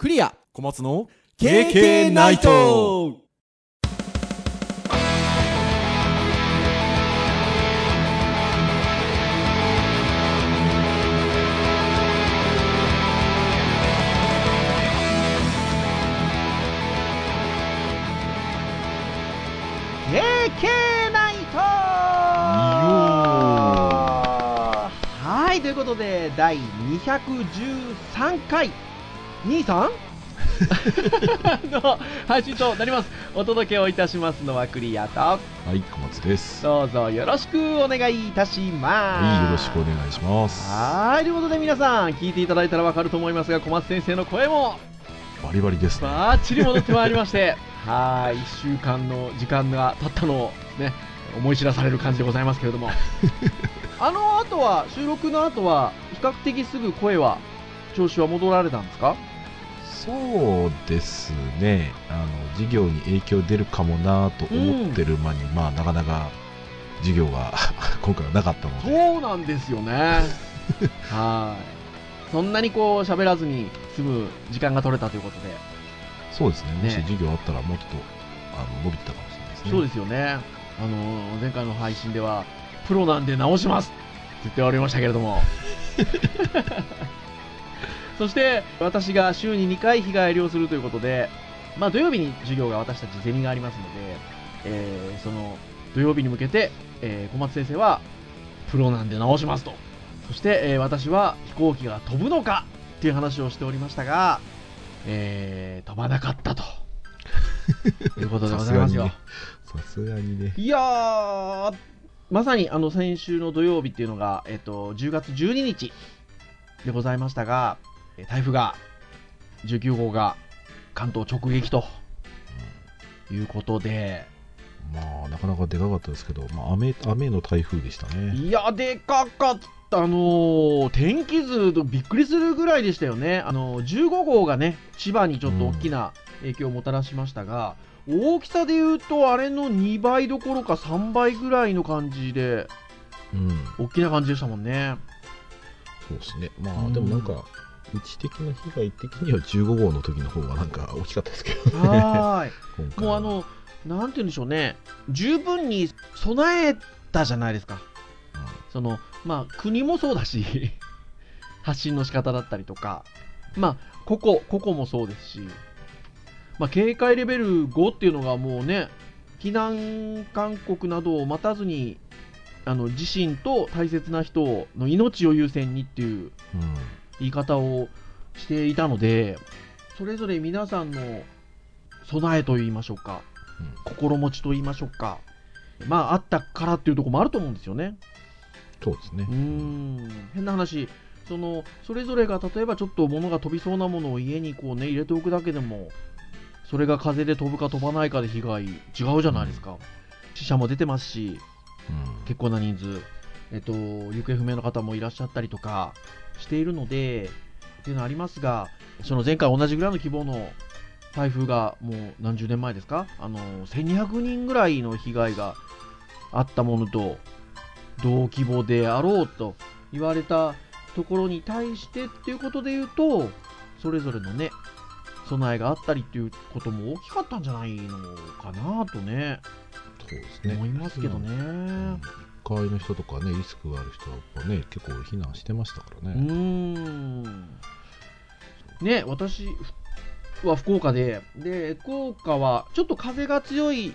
クリア。小松の KK ナイト。ナイト。はいということで第213回兄さん？の配信となります。お届けをいたしますのはクリアと。はい小松です。どうぞよろしくお願いいたします。はいよろしくお願いします。はいということで皆さん聞いていただいたらわかると思いますが小松先生の声もバリバリですね。バッチリ戻ってまいりまして はい1週間の時間が経ったのをね思い知らされる感じでございますけれども。あの後は収録の後は比較的すぐ声は調子は戻られたんですか？そうですね。あの授業に影響出るかもなと思ってる間に、まあなかなか授業が 今回はなかったので。そうなんですよね。はい。そんなにこう喋らずに済む時間が取れたということで。そうですね。もしね授業あったらもうちょっとあの伸びてたかもしれないですね。そうですよね。あの前回の配信ではプロなんで直しますって言っておりましたけれども そして私が週に2回日帰りをするということで、まあ、土曜日に授業が私たちゼミがありますので、えーその土曜日に向けて、えー小松先生はプロなんで直しますと。そして、えー私は飛行機が飛ぶのかっていう話をしておりましたが、えー飛ばなかったと。いうことでございますよ。さすがにね。いやー、まさにあの先週の土曜日っていうのが、えっと、10月12日でございましたが、え台風が、19号が関東直撃ということで、まあなかなかでかかったですけど、まあ、雨雨の台風でしたね。いや、でかかった、あのー。天気図とびっくりするぐらいでしたよね、あのー15号がね、千葉にちょっと大きな影響をもたらしましたが、大きさで言うと、あれの2倍どころか3倍ぐらいの感じで、うん。大きな感じでしたもんね。そうですね。まうんあでもなんかうち的な被害的には15号の時の方がなんか大きかったですけどね。はーい。もうあの、なんて言うんでしょうね、十分に備えたじゃないですか。その、まあ、国もそうだし、発信の仕方だったりとか、まあ、個々、個々もそうですし、まあ、警戒レベル5っていうのがもうね、避難勧告などを待たずに、あの自身と大切な人の命を優先にっていううんうん言い方をしていたので、それぞれ皆さんの備えと言いましょうか、うん。心持ちと言いましょうか、まあ、あったからっていうところもあると思うんですよね。そうですね。うーん、変な話、そのそれぞれが例えばちょっと物が飛びそうなものを家にこう、ね、入れておくだけでも、それが風で飛ぶか飛ばないかで被害違うじゃないですか。死者も出てますし、うん。結構な人数、えっと、行方不明の方もいらっしゃったりとかしているので、っていうのはありますが、その前回同じぐらいの規模の台風がもう何十年前ですか、あの1200人ぐらいの被害があったものと同規模であろうと言われたところに対してっていうことで言うと、それぞれのね、備えがあったりっていうことも大きかったんじゃないのかなとね、そうですね。思いますけどね。うん。1階の人とかねリスクがある人はやっぱね結構避難してましたからね、ん。ね私は福岡でで福岡はちょっと風が強い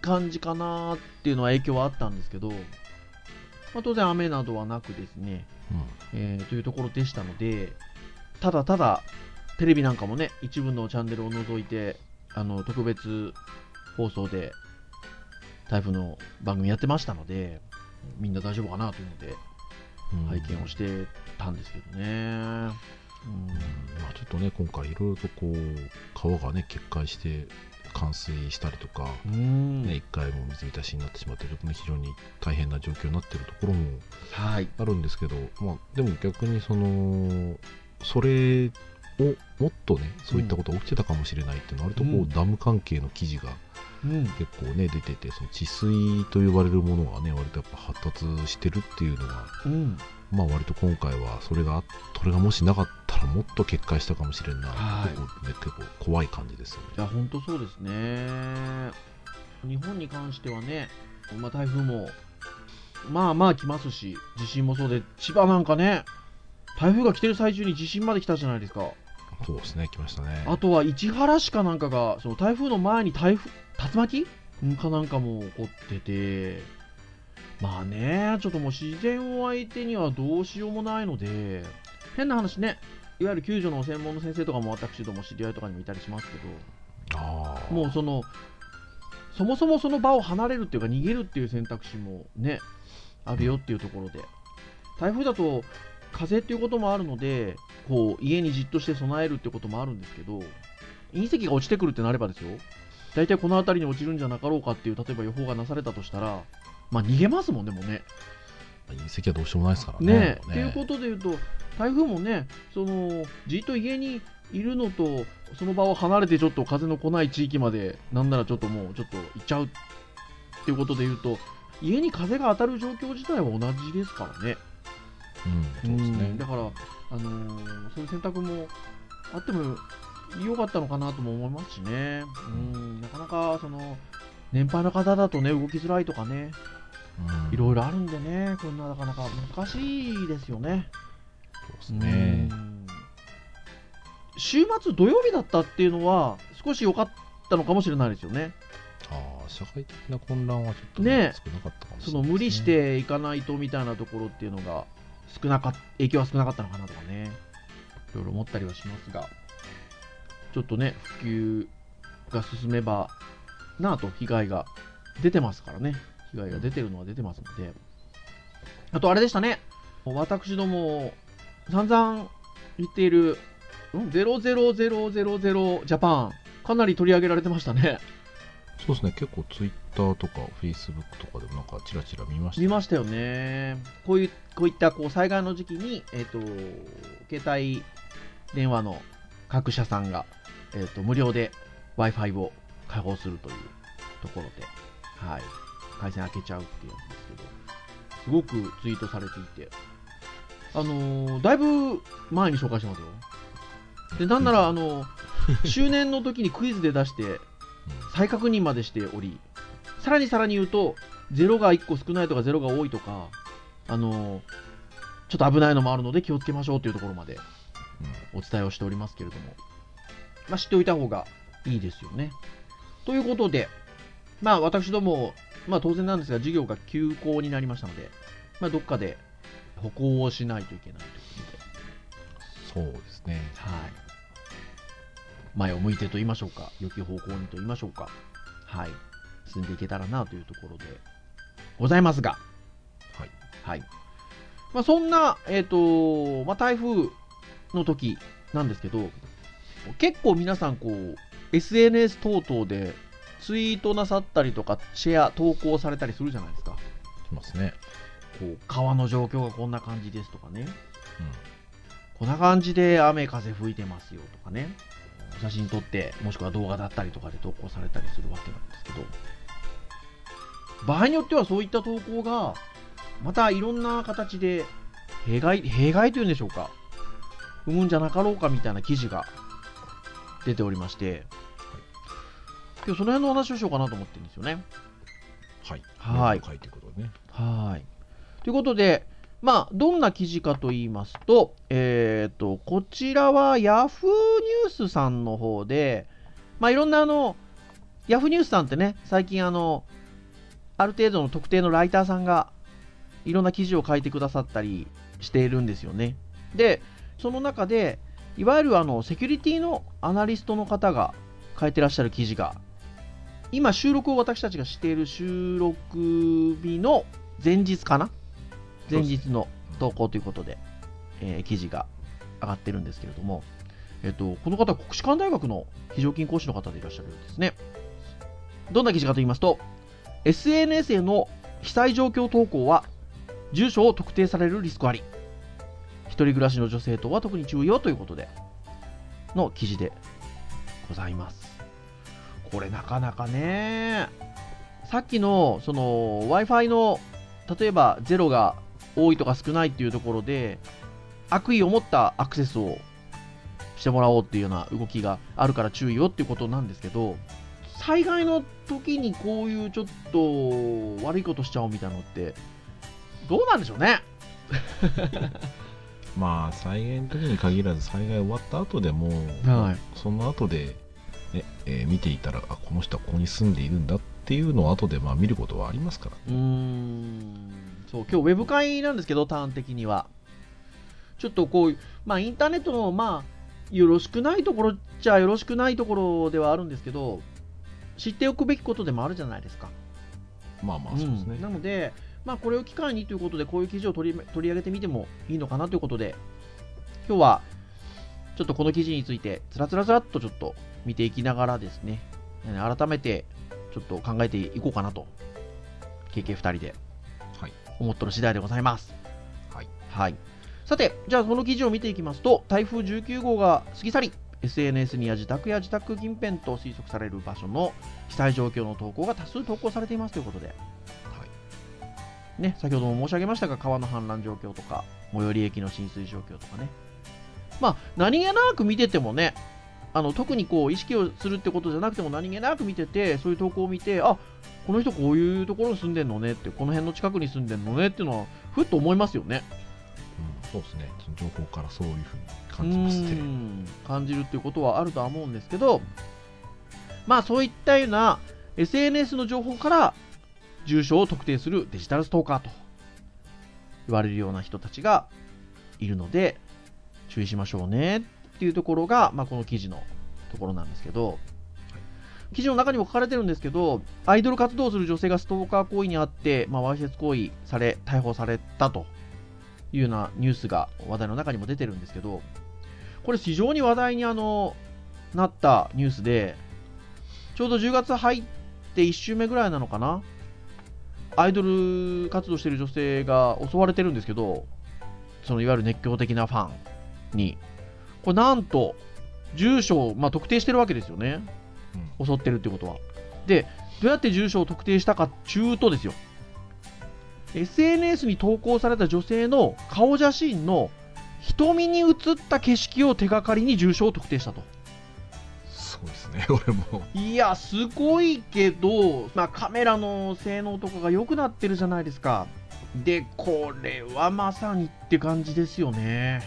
感じかなっていうのは影響はあったんですけど、まあ、当然雨などはなくですね、えーというところでしたのでただただテレビなんかもね一部のチャンネルを除いてあの特別放送で台風の番組やってましたのでみんな大丈夫かなというのでうん拝見をしてたんですけどね。うんまあ、ちょっとね今回いろいろとこう川がね決壊して冠水したりとか、うんね、1回も水浸しになってしまって非常に大変な状況になっているところもはい。あるんですけど、まあ、でも逆にそのそれをもっとねそういったことが起きてたかもしれないっていうのは割とこう、うんダム関係の記事がうん。結構ね出ててその治水と呼ばれるものがね割とやっぱ発達してるっていうのがうん。まあ割と今回はそれがそれがもしなかったらもっと決壊したかもしれんな、はい結構ね結構怖い感じですよねいや、本当そうですね。日本に関してはね、まあ、台風も、まあまあ来ますし、地震もそうで、千葉なんかね、台風が来てる最中に地震まで来たじゃないですか。そうですね来ましたね。あとは市原市かなんかが、その台風の前に台風、竜巻？かなんかも起こってて、まあね、ちょっともう自然を相手にはどうしようもないので、変な話ね、いわゆる救助の専門の先生とかも私ども知り合いとかにもいたりしますけど、もうその、そもそもその場を離れるっていうか、逃げるっていう選択肢もね、あるよっていうところで、台風だと風っていうこともあるので、こう家にじっとして備えるってこともあるんですけど、隕石が落ちてくるってなればですよ、大体この辺りに落ちるんじゃなかろうかっていう、例えば予報がなされたとしたら、まあ逃げますもんね、もうね。隕石はどうしようもないですからねねもっていうことで言うと、台風もね、そのじっと家にいるのと、その場を離れてちょっと風の来ない地域まで、なんならちょっともうちょっと行っちゃうっていうことで言うと、家に風が当たる状況自体は同じですからね。うん、そうですね。んだから、あのーそういう選択もあっても良かったのかなとも思いますしね。うん、なかなかその年配の方だとね、動きづらいとかね、うん。いろいろあるんでね、こんななかなか難しいですよね。そうですね。うん。週末土曜日だったっていうのは少し良かったのかもしれないですよね。ああ社会的な混乱はちょっと、ね少なかったかもしそれないですね。の無理していかないとみたいなところっていうのが少なか影響は少なかったのかなとかね、いろいろ思ったりはしますが、ちょっとね、普及が進めばなぁと被害が出てますからね、被害が出てるのは出てますので、あとあれでしたね、私ども散々言っているん00000ジャパン、かなり取り上げられてましたね。そうですね。結構ツイッターとかフェイスブックとかでもなんかチラチラ見ました見ましたよね。こういうこういったこう災害の時期に、えっと携帯電話の各社さんが、えっと無料で w i f i を開放するというところで、はい、回線開けちゃうっていうやつですけど、すごくツイートされていて、あのーだいぶ前に紹介してますよ。でなんなら、あの 周年の時にクイズで出して、再確認までしており、さらにさらに言うと、0が1個少ないとか0が多いとか、あのちょっと危ないのもあるので気をつけましょうというところまでうんお伝えをしておりますけれども、まあ、知っておいた方がいいですよね。ということで、まあ私ども、まあ当然なんですが、授業が休校になりましたので、まあどっかで歩行をしないといけないということで、そうですねはい。前を向いてと言いましょうか、良き方向にと言いましょうか、はい。進んでいけたらなというところでございますが、はいはい。まあ、そんな、えっ、と、まあ、台風の時なんですけど、結構皆さん、こう、SNS 等々でツイートなさったりとか、シェア、投稿されたりするじゃないですか。しますねこう、川の状況がこんな感じですとかね。こんな感じで雨風吹いてますよとかね、写真撮って、もしくは動画だったりとかで投稿されたりするわけなんですけど、場合によってはそういった投稿が、またいろんな形で弊害、弊害というんでしょうか、生むんじゃなかろうかみたいな記事が出ておりまして、今日その辺のお話をしようかなと思ってるんですよね。はいはい書いていくことでねはい。ということで、まあ、どんな記事かと言いますと、えっ、と、こちらは Yahoo ニュースさんの方で、まあ、いろんなあの、Yahoo ニュースさんってね、最近あの、ある程度の特定のライターさんが、いろんな記事を書いてくださったりしているんですよね。で、その中で、いわゆるあの、セキュリティのアナリストの方が書いてらっしゃる記事が、今収録を私たちがしている収録日の前日かな前日の投稿ということで、えー記事が上がってるんですけれども、えっと、この方国士舘大学の非常勤講師の方でいらっしゃるんですね。どんな記事かと言いますと、SNS への被災状況投稿は住所を特定されるリスクあり。一人暮らしの女性等は特に注意をということでの記事でございます。これなかなかね、さっきのその Wi-Fi の例えば0が多いとか少ないっていうところで悪意を持ったアクセスをしてもらおうっていうような動きがあるから注意をっていうことなんですけど災害の時にこういうちょっと悪いことしちゃおうみたいなのってどうなんでしょうね？まあ災害の時に限らず災害終わった後でも、はい。その後で、ねえー見ていたらあこの人はここに住んでいるんだっていうのを後でまあ見ることはありますから。うーん。そう今日ウェブ会なんですけどターン的には。ちょっとこういうまあインターネットのまあよろしくないところっちゃよろしくないところではあるんですけど知っておくべきことでもあるじゃないですか。まあまあそうですね、うん。なので、まあ、これを機会にということでこういう記事を取り取り上げてみてもいいのかなということで今日はちょっとこの記事についてつらつらつらっとちょっと見ていきながらですね。えー改めてちょっと考えていこうかなと。KK2 人で。はい。思っとる次第でございます。はい。はい。さてじゃあその記事を見ていきますと台風19号が過ぎ去り SNS には自宅や自宅近辺と推測される場所の被災状況の投稿が多数投稿されていますということで。はい。ね、先ほども申し上げましたが、川の氾濫状況とか、最寄り駅の浸水状況とかね。まあ、何気なく見ててもね、あの特にこう意識をするってことじゃなくても何気なく見てて、そういう投稿を見て、あこの人こういうところに住んでんのねって、この辺の近くに住んでんのねっていうのは、ふっと思いますよね。うん、そうですね。情報からそういうふうに感じますうねん感じるっていうことはあるとは思うんですけど、まあそういったような SNS の情報から住所を特定するデジタルストーカーと言われるような人たちがいるので注意しましょうねっていうところが、まあ、この記事のところなんですけど、記事の中にも書かれてるんですけどアイドル活動する女性がストーカー行為にあって、まあ、わいせつ行為され逮捕されたというようなニュースが話題の中にも出てるんですけどこれ非常に話題にあのなったニュースでちょうど10月入って1週目ぐらいなのかなアイドル活動してる女性が襲われてるんですけどそのいわゆる熱狂的なファンにこれなんと住所を、まあ、特定してるわけですよね。うん。襲ってるってことは。でどうやって住所を特定したかっちゅうとですよ。SNS に投稿された女性の顔写真の瞳に映った景色を手がかりに住所を特定したと。すごいですね 俺も。いやすごいけど、まあ、カメラの性能とかが良くなってるじゃないですか。でこれはまさにって感じですよね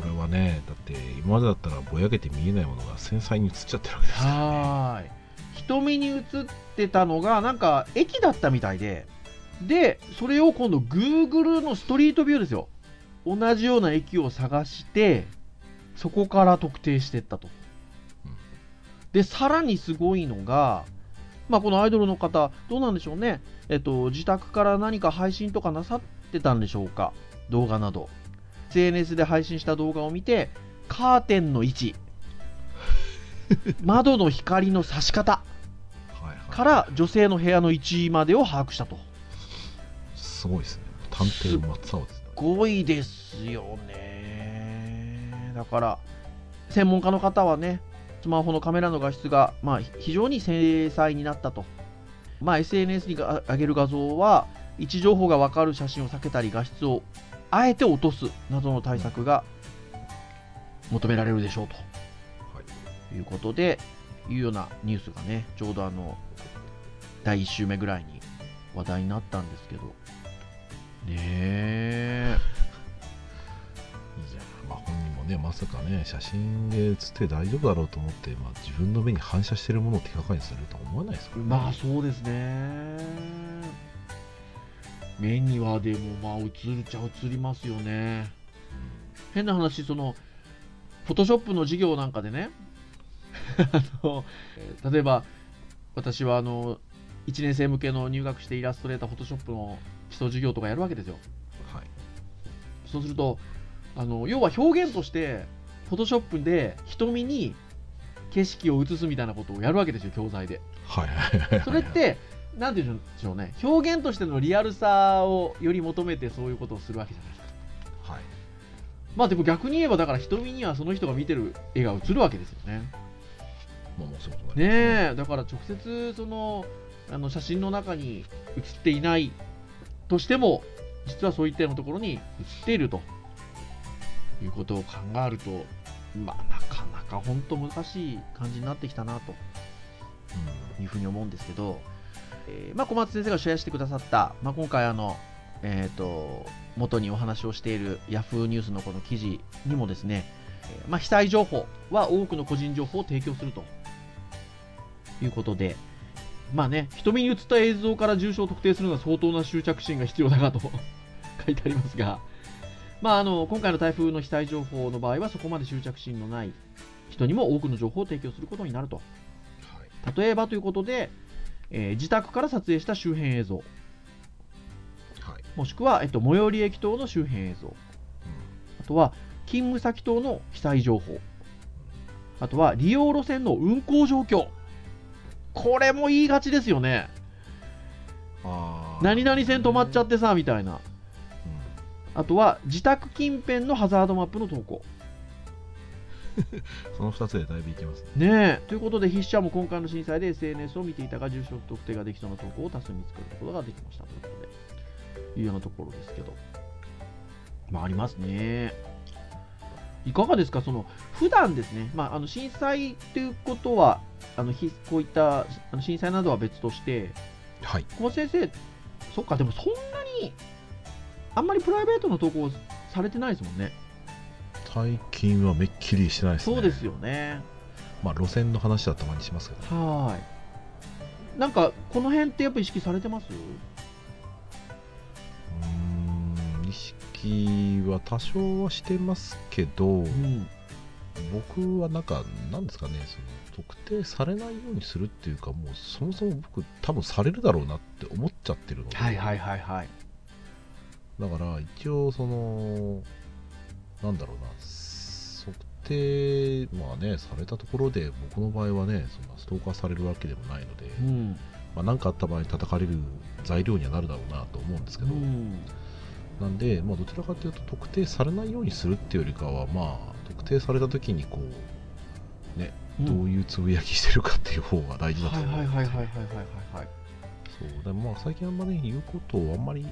これはねだって今までだったらぼやけて見えないものが繊細に映っちゃってるわけですから、ね、はーい。瞳に映ってたのがなんか駅だったみたいででそれを今度 Google のストリートビューですよ。同じような駅を探してそこから特定していったと。うん。でさらにすごいのがまあこのアイドルの方どうなんでしょうね。えっと自宅から何か配信とかなさってたんでしょうか。動画など SNS で配信した動画を見てカーテンの位置窓の光の差し方から女性の部屋の位置までを把握したと。すごいですね探偵の松尾ですねすごいですよね。だから、専門家の方はね、スマホのカメラの画質が、まあ、非常に精細になったと。まあ、SNS にが上げる画像は、位置情報が分かる写真を避けたり、画質をあえて落とすなどの対策が求められるでしょうと。はいいうことで、いうようなニュースがね、ちょうどあの、第1週目ぐらいに話題になったんですけど、ねえ。いやまあ本人もねまさかね写真で写って大丈夫だろうと思って、まあ、自分の目に反射してるものを手がかりにするとは思わないですからねまあそうですね。目にはでもまあ映るっちゃ映りますよね。変な話、その、フォトショップの授業なんかでね、あのえー例えば私はあの1年生向けの入学してイラストレーター、フォトショップの基礎授業とかやるわけですよ。はいそうすると、あの要は表現として、フォトショップで瞳に景色を映すみたいなことをやるわけですよ、教材で。はいそれって、なんて言うんでしょうね、表現としてのリアルさをより求めてそういうことをするわけじゃないですか。はい。まあでも逆に言えば、だから瞳にはその人が見てる絵が映るわけですよね。まあもうそういうことね。え、だから直接そのあの写真の中に写っていないとしても、実はそういったようなところに映っていると。いうことを考えると、まあ、なかなか本当難しい感じになってきたなと。いうふうに思うんですけど、えーまあ、小松先生がシェアしてくださった、まあ、今回あの、えー、と元にお話をしている Yahoo ニュースのこの記事にもですね、えーまあ、被災情報は多くの個人情報を提供するということで、まあね、瞳に映った映像から重症を特定するのは相当な執着心が必要だなと 書いてありますが、まあ、あの今回の台風の被災情報の場合はそこまで執着心のない人にも多くの情報を提供することになると。はい例えばということで、えー自宅から撮影した周辺映像、はいもしくは、えっと、最寄り駅等の周辺映像、あとは勤務先等の被災情報、あとは利用路線の運行状況。これも言いがちですよね。何々線止まっちゃってさ、みたいな。うんあとは自宅近辺のハザードマップの投稿。その2つでだいぶいけますね。ねえ。ということで、筆者も今回の震災で SNS を見ていたが、住所特定ができそうな投稿を多数見つけることができましたということで、いうようなところですけど。まあ、ありますね。いかがですか、その普段ですね、まあ、あの震災ということは、あのひこういったあの震災などは別として、はい。小松先生、そっか、でもそんなに、あんまりプライベートの投稿されてないですもんね。最近はめっきりしてないですね。そうですよね。まあ、路線の話はたまにしますけど、はーい。なんか、この辺ってやっぱ意識されてます？うーん、意識は多少はしてますけど、うん。僕はなんか、なんですかね、その特定されないようにするっていうか、もうそもそも僕、多分されるだろうなって思っちゃってるので、はいはいはいはい。だから一応、その、なんだろうな、測定、まあね、されたところで、僕の場合はね、そんなストーカーされるわけでもないので、うん。まあ、なんかあった場合に叩かれる材料にはなるだろうなと思うんですけど、うん。なんで、まあ、どちらかというと特定されないようにするっていうよりかは、まあ、特定された時にこう、ね、どういうつぶやきしてるかっていう方が大事だとはい思うはいはいはいはいはいはい。そうでもまあ最近あんまり言うことをあんまり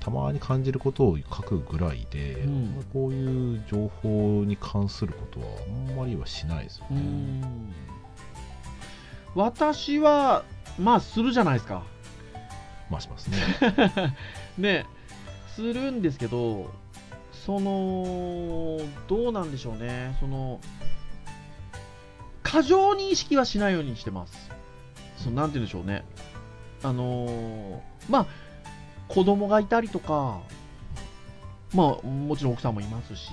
たまに感じることを書くぐらいで、うんまあこういう情報に関することはあんまりはしないですようね。ん。私は、まあ、するじゃないですか。まあしますね。ね、するんですけど、その、どうなんでしょうね。その、過剰に意識はしないようにしてます。そのなんて言うんでしょうね。あのーまあ、子供がいたりとか、まあ、もちろん奥さんもいますし、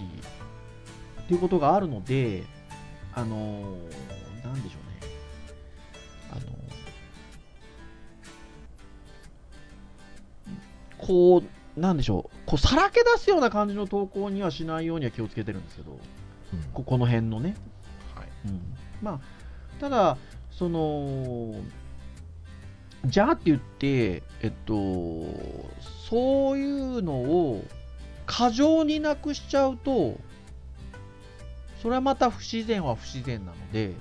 っていうことがあるので、あのーなんでしょうね。あのこう、なんでしょう、こうさらけ出すような感じの投稿にはしないようには気をつけてるんですけど、うんここの辺のね。はいうん、まあ、ただ、その、じゃあって言って、えっと、そういうのを過剰になくしちゃうと、それはまた不自然は不自然なので、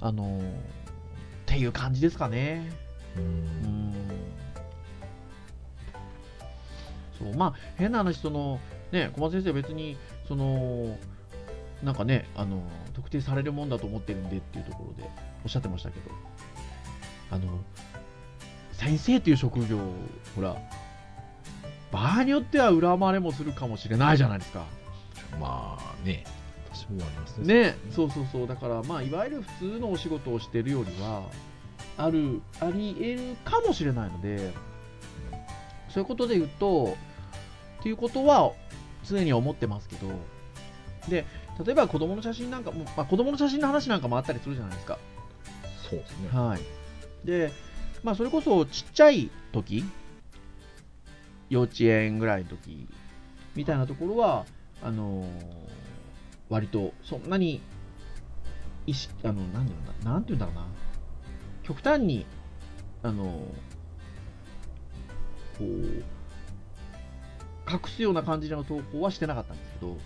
あの、っていう感じですかね。うんそうまあ変な話そのね小松先生は別にそのなんかねあの特定されるもんだと思ってるんでっていうところでおっしゃってましたけどあの先生っていう職業ほら場合によっては恨まれもするかもしれないじゃないですかまあね、私もありますね。ねそうそうそうだからまあいわゆる普通のお仕事をしてるよりはあるあり得るかもしれないのでそういうことで言うとっていうことは常に思ってますけどで例えば子供の写真なんかも、まあ、子供の写真の話なんかもあったりするじゃないですかそうですね。はいでまあそれこそちっちゃい時幼稚園ぐらいの時みたいなところはあのー割とそんなに意識あのなんていうんだなんていうんだろうな。極端にあのーこう隠すような感じの投稿はしてなかったんですけど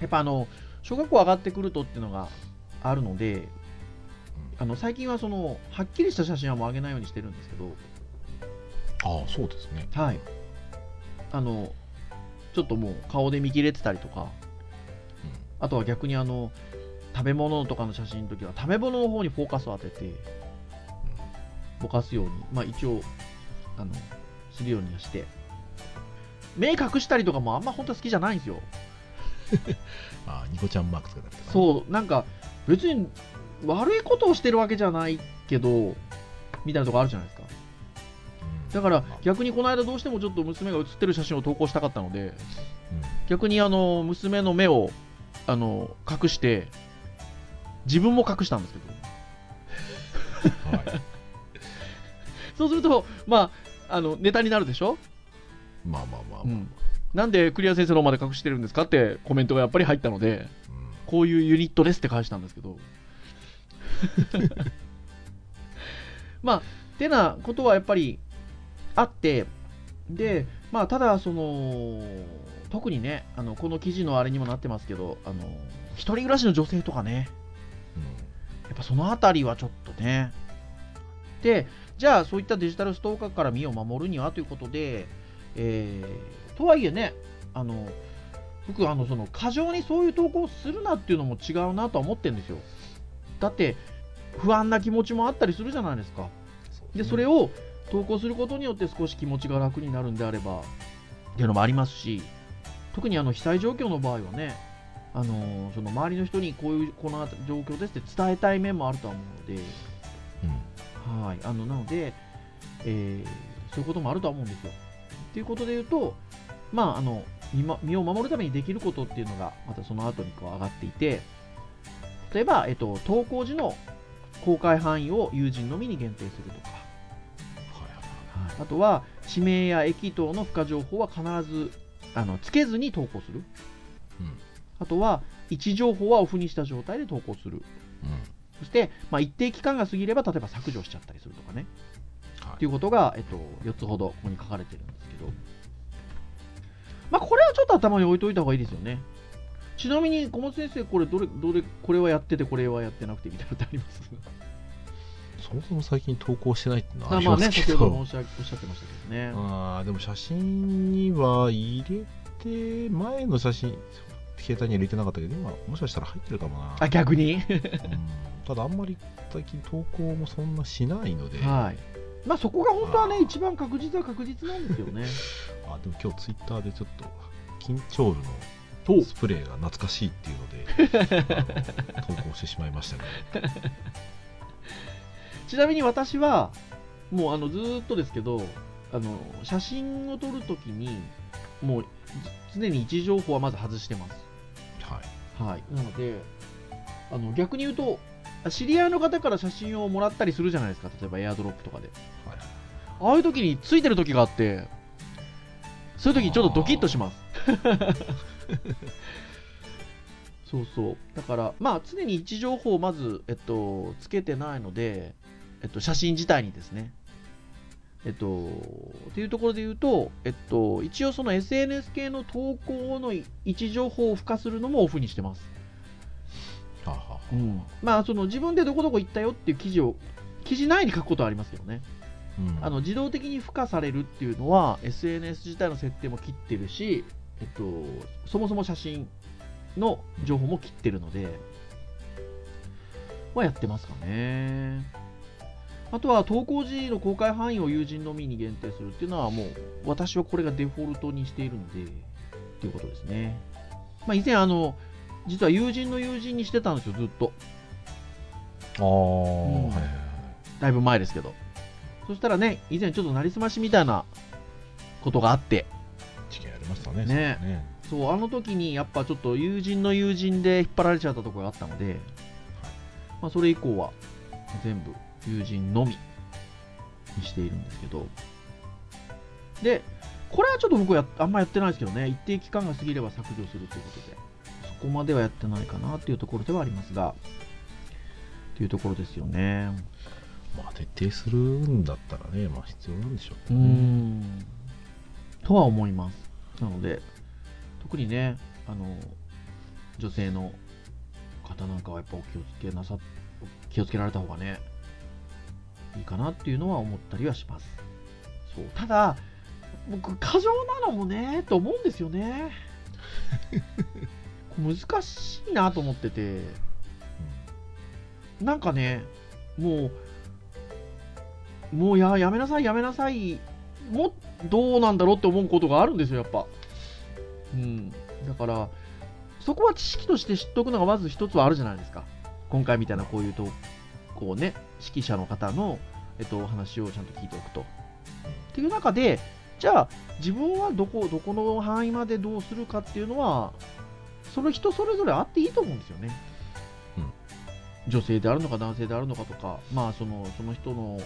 やっぱあの小学校上がってくるとっていうのがあるのであの最近はそのはっきりした写真はもう上げないようにしてるんですけど。ああそうですね。はい。あの、ちょっともう顔で見切れてたりとか、あとは逆にあの、食べ物とかの写真の時は食べ物の方にフォーカスを当てて、ぼかすように、まあ一応、あの、するようにはして、目隠したりとかもあんま本当は好きじゃないんですよ。ああニコちゃんマークつけたりとか、ね、そう、なんか別に悪いことをしてるわけじゃないけど、みたいなとこあるじゃないですか。うん。だからまあ逆にこの間どうしてもちょっと娘が写ってる写真を投稿したかったので、うん。逆にあの娘の目をあの隠して、自分も隠したんですけど、はい、そうすると、まあ、あのネタになるでしょ、まあまあまあ、まあ。うん、なんでクリア先生の方まで隠してるんですかってコメントがやっぱり入ったので、うん。こういうユニットですって返したんですけど。まあ、てなことはやっぱりあって、で、まあ、ただ、その、特にね、あのこの記事のあれにもなってますけど、あの一人暮らしの女性とかね、やっぱそのあたりはちょっとね。で、じゃあそういったデジタルストーカーから身を守るにはということで、えーとはいえね、あの僕あのその過剰にそういう投稿をするなっていうのも違うなとは思ってるんですよ。だって不安な気持ちもあったりするじゃないですか。でそれを投稿することによって少し気持ちが楽になるんであればっていうのもありますし特にあの被災状況の場合はねあのその周りの人にこういうこの状況ですって伝えたい面もあるとは思うので、うんはい、あのなので、えーそういうこともあるとは思うんですよ。ということで言うと、まあ、あの身を守るためにできることっていうのがまたその後にこう上がっていて例えば、えっと、投稿時の公開範囲を友人のみに限定するとか、はいはいあとは地名や駅等の付加情報は必ずあのつけずに投稿する。うん。あとは位置情報はオフにした状態で投稿する。うん。そして、まあ、一定期間が過ぎれば例えば削除しちゃったりするとかね。はい。ということが、えっと、4つほどここに書かれてるんですけど、まあ、これはちょっと頭に置いといた方がいいですよね。ちなみに、小松先生、これどれ、どれ、これはやってて、これはやってなくてみたいなのってあります？そもそも最近投稿してないってのはあありまあね、先ますけど、ほど申し上げおっしゃってましたけどね。あーでも写真には入れて前の写真携帯には入れてなかったけど今もしかしたら入ってるかもな、あ、逆に？うん。ただあんまり最近投稿もそんなしないので、はい。まあ、そこが本当はね一番確実は確実なんですよね。あでも今日ツイッターでちょっと緊張のスプレーが懐かしいっていうので 投稿してしまいましたけど。ちなみに私は、もうあのずーっとですけど、あの写真を撮るときに、もうず常に位置情報はまず外してます。はい。はい、なのであの逆に言うと知り合いの方から写真をもらったりするじゃないですか。例えばエアドロップとかで。はい。ああいう時についてる時があってそういう時にちょっとドキッとします そうそう。だからまあ常に位置情報をまず、えっと、つけてないので、えっと、写真自体にですね。えっと、っていうところで言うと、えっと、一応その SNS 系の投稿の位置情報を付加するのもオフにしてます。はあは。あうん、まあその自分でどこどこ行ったよっていう記事を記事内に書くことはありますけどね、うん。あの自動的に付加されるっていうのは SNS 自体の設定も切ってるし、えっと、そもそも写真の情報も切ってるので、はやってますかね。あとは投稿時の公開範囲を友人のみに限定するっていうのはもう私はこれがデフォルトにしているのでっていうことですね。まあ、以前あの実は友人の友人にしてたんですよずっと。ああ、ん。はいはいはい。だいぶ前ですけど。そしたらね以前ちょっとなりすましみたいなことがあってましたねね。そうあの時にやっぱちょっと友人の友人で引っ張られちゃったところがあったので、まあ、それ以降は全部友人のみにしているんですけど。でこれはちょっと僕はやあんまやってないですけどね。一定期間が過ぎれば削除するということで。そこまではやってないかなっていうところではありますが。っていうところですよね。まあ徹底するんだったらねまあ必要なんでしょううーん。とは思いますなので特にねあの女性の方なんかはやっぱお気をつけなさ気をつけられた方がねいいかなっていうのは思ったりはします。そう。ただ僕過剰なのもねと思うんですよね。難しいなと思ってて。なんかねもうもうややめなさいやめなさい。もどうなんだろうって思うことがあるんですよやっぱ。うん。だからそこは知識として知っておくのがまず一つはあるじゃないですか。今回みたいなこういうとこうね指揮者の方の、えっと、お話をちゃんと聞いておくと。っていう中でじゃあ自分はどこどこの範囲までどうするかっていうのはその人それぞれあっていいと思うんですよね、うん。女性であるのか男性であるのかとかまあそのその人の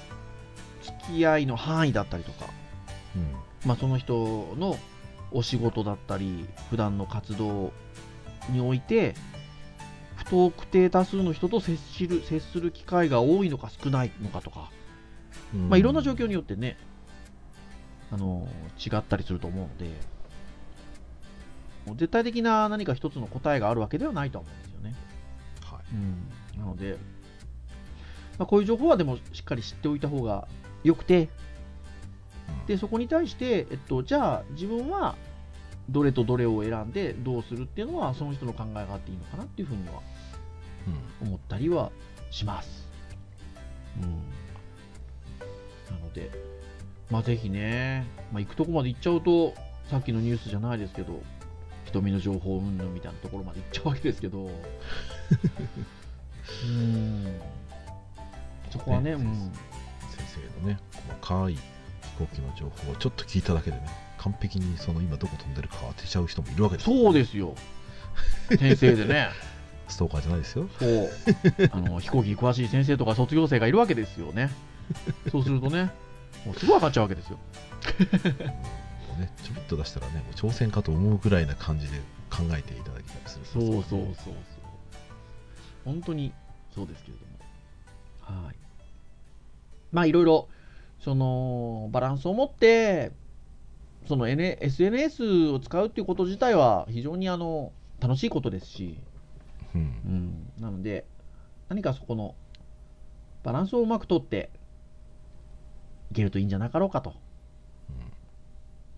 付き合いの範囲だったりとか。うんまあ、その人のお仕事だったり普段の活動において不特定多数の人と接する接する機会が多いのか少ないのかとか、うん。まあ、いろんな状況によってねあの違ったりすると思うので絶対的な何か一つの答えがあるわけではないとは思うんですよね。はい。うん、なので、まあ、こういう情報はでもしっかり知っておいた方がよくて、うんでそこに対して、えっと、じゃあ自分はどれとどれを選んでどうするっていうのはその人の考えがあっていいのかなっていうふうにはうん思ったりはします。うん、なので、まあ、ぜひね、まあ、行くとこまで行っちゃうとさっきのニュースじゃないですけど瞳の情報云々みたいなところまで行っちゃうわけですけど。うん。そこはね、うん、先生のね細かい飛行機の情報をちょっと聞いただけでね完璧にその今どこ飛んでるか当てちゃう人もいるわけですそうですよ。先生でね。ストーカーじゃないですよ。そう。あの飛行機に詳しい先生とか卒業生がいるわけですよね。そうするとねもうすぐ分かっちゃうわけですよ。もうねちょびっと出したらねもう挑戦かと思うぐらいな感じで考えていただきたりするそうそうそうそう。本当にそうですけれども。はい。まあいろいろそのバランスを持ってその、N、SNS を使うっていうこと自体は非常にあの楽しいことですし、うん。うん、なので何かそこのバランスをうまくとっていけるといいんじゃなかろうかと。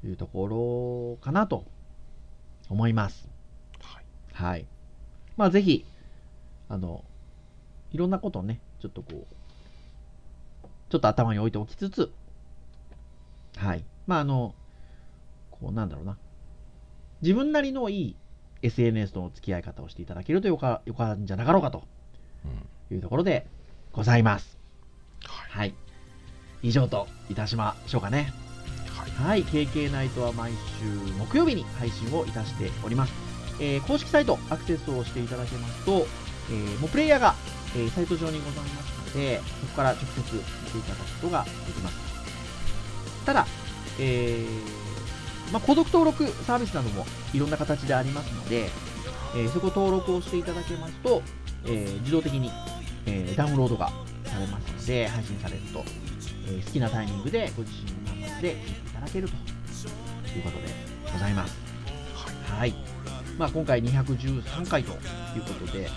いうところかなと思います。はい。はい。まあぜひ、あの、いろんなことをね、ちょっとこう、ちょっと頭に置いておきつつ、はい。まああの、こうなんだろうな。自分なりのいい SNS との付き合い方をしていただけるとよかよかんじゃなかろうかとうんいうところでございます。はいはい。以上といたしましょうかね。はいはい、KK ナイトは毎週木曜日に配信をいたしております。えー公式サイトアクセスをしていただけますと、えーもうプレイヤーが、えサイト上にございますので、そこから直接見ていただくことができます。ただ、えーまあ、購読登録サービスなどもいろんな形でありますので、えーそこ登録をしていただけますと、えー自動的に、えダウンロードがされますので、配信されると、え好きなタイミングでご自身の端末で聞いていただけるということでございます。はい。まあ、今回213回ということで、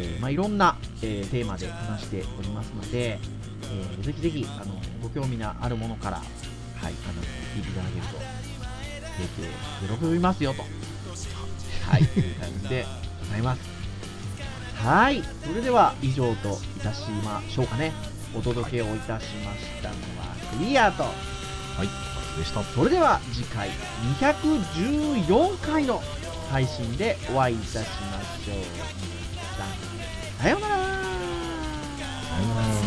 えーまあ、いろんな、えーテーマで話しておりますので、えーぜひぜひあのご興味のあるものから、はい、あの聞いていただけると、提供喜びます。よと、はい、いう感じでございます。はい、それでは以上といたしましょうかね。お届けをいたしましたのはクリアと、はい。松でした。それでは次回214回の配信でお会いいたしましょう。さようなら。さようなら。